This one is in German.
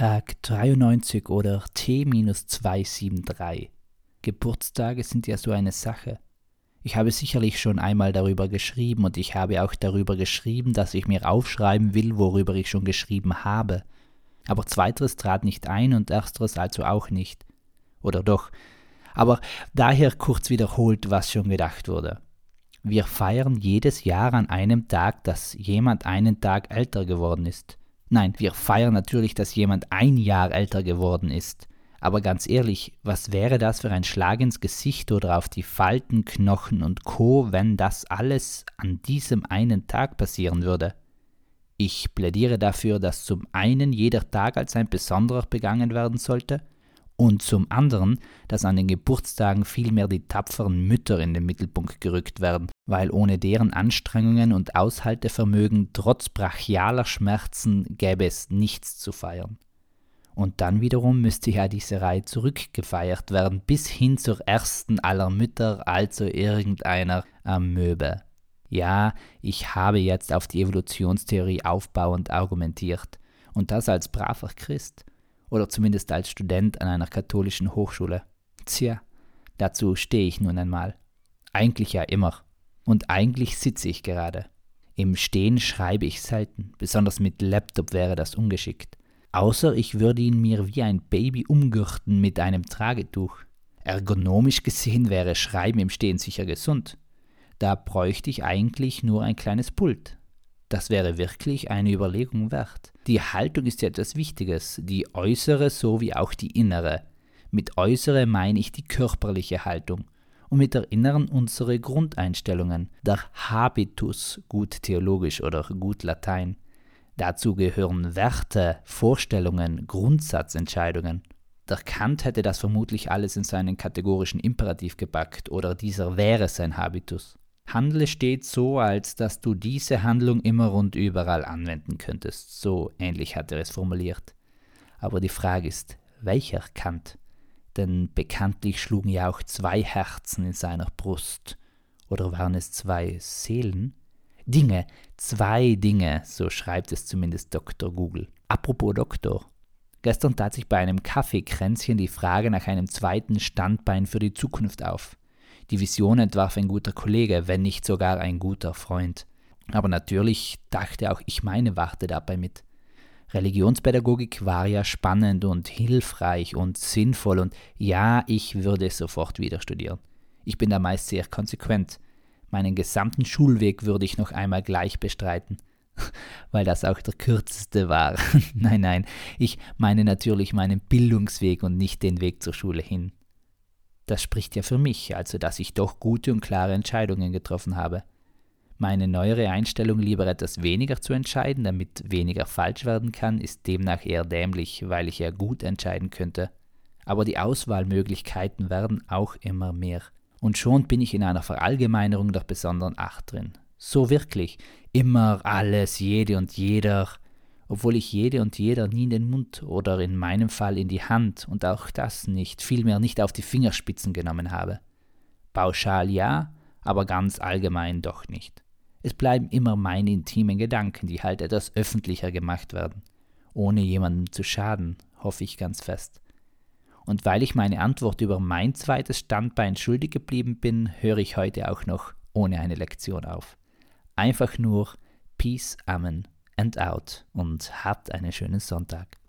Tag 93 oder T-273. Geburtstage sind ja so eine Sache. Ich habe sicherlich schon einmal darüber geschrieben und ich habe auch darüber geschrieben, dass ich mir aufschreiben will, worüber ich schon geschrieben habe. Aber zweiteres trat nicht ein und ersteres also auch nicht. Oder doch. Aber daher kurz wiederholt, was schon gedacht wurde. Wir feiern jedes Jahr an einem Tag, dass jemand einen Tag älter geworden ist. Nein, wir feiern natürlich, dass jemand ein Jahr älter geworden ist. Aber ganz ehrlich, was wäre das für ein Schlag ins Gesicht oder auf die Falten, Knochen und Co., wenn das alles an diesem einen Tag passieren würde? Ich plädiere dafür, dass zum einen jeder Tag als ein besonderer begangen werden sollte und zum anderen, dass an den Geburtstagen vielmehr die tapferen Mütter in den Mittelpunkt gerückt werden, weil ohne deren Anstrengungen und Aushaltevermögen trotz brachialer Schmerzen gäbe es nichts zu feiern. Und dann wiederum müsste ja diese Reihe zurückgefeiert werden, bis hin zur ersten aller Mütter, also irgendeiner Amöbe. Ja, ich habe jetzt auf die Evolutionstheorie aufbauend argumentiert, und das als braver Christ oder zumindest als Student an einer katholischen Hochschule. Tja, dazu stehe ich nun einmal. Eigentlich ja immer. Und eigentlich sitze ich gerade. Im Stehen schreibe ich selten, besonders mit Laptop wäre das ungeschickt. Außer ich würde ihn mir wie ein Baby umgürten mit einem Tragetuch. Ergonomisch gesehen wäre Schreiben im Stehen sicher gesund. Da bräuchte ich eigentlich nur ein kleines Pult, das wäre wirklich eine Überlegung wert. Die Haltung ist ja etwas Wichtiges, die äußere sowie auch die innere. Mit äußere meine ich die körperliche Haltung und mit der inneren unsere Grundeinstellungen, der Habitus, gut theologisch oder gut Latein. Dazu gehören Werte, Vorstellungen, Grundsatzentscheidungen. Der Kant hätte das vermutlich alles in seinen kategorischen Imperativ gepackt oder dieser wäre sein Habitus. Handle steht so, als dass du diese Handlung immer und überall anwenden könntest. So ähnlich hat er es formuliert. Aber die Frage ist, welcher Kant? Denn bekanntlich schlugen ja auch zwei Herzen in seiner Brust. Oder waren es zwei Seelen? Dinge, zwei Dinge, so schreibt es zumindest Dr. Google. Apropos Doktor. Gestern tat sich bei einem Kaffeekränzchen die Frage nach einem zweiten Standbein für die Zukunft auf. Die Vision entwarf ein guter Kollege, wenn nicht sogar ein guter Freund. Aber natürlich dachte auch ich meine Warte dabei mit. Religionspädagogik war ja spannend und hilfreich und sinnvoll und ja, ich würde es sofort wieder studieren. Ich bin da meist sehr konsequent. Meinen gesamten Schulweg würde ich noch einmal gleich bestreiten, weil das auch der kürzeste war. nein, nein, ich meine natürlich meinen Bildungsweg und nicht den Weg zur Schule hin. Das spricht ja für mich, also dass ich doch gute und klare Entscheidungen getroffen habe. Meine neuere Einstellung, lieber etwas weniger zu entscheiden, damit weniger falsch werden kann, ist demnach eher dämlich, weil ich ja gut entscheiden könnte. Aber die Auswahlmöglichkeiten werden auch immer mehr. Und schon bin ich in einer Verallgemeinerung der besonderen Acht drin. So wirklich. Immer alles, jede und jeder obwohl ich jede und jeder nie in den Mund oder in meinem Fall in die Hand und auch das nicht, vielmehr nicht auf die Fingerspitzen genommen habe. Pauschal ja, aber ganz allgemein doch nicht. Es bleiben immer meine intimen Gedanken, die halt etwas öffentlicher gemacht werden, ohne jemandem zu schaden, hoffe ich ganz fest. Und weil ich meine Antwort über mein zweites Standbein schuldig geblieben bin, höre ich heute auch noch ohne eine Lektion auf. Einfach nur Peace, Amen and out und habt einen schönen Sonntag.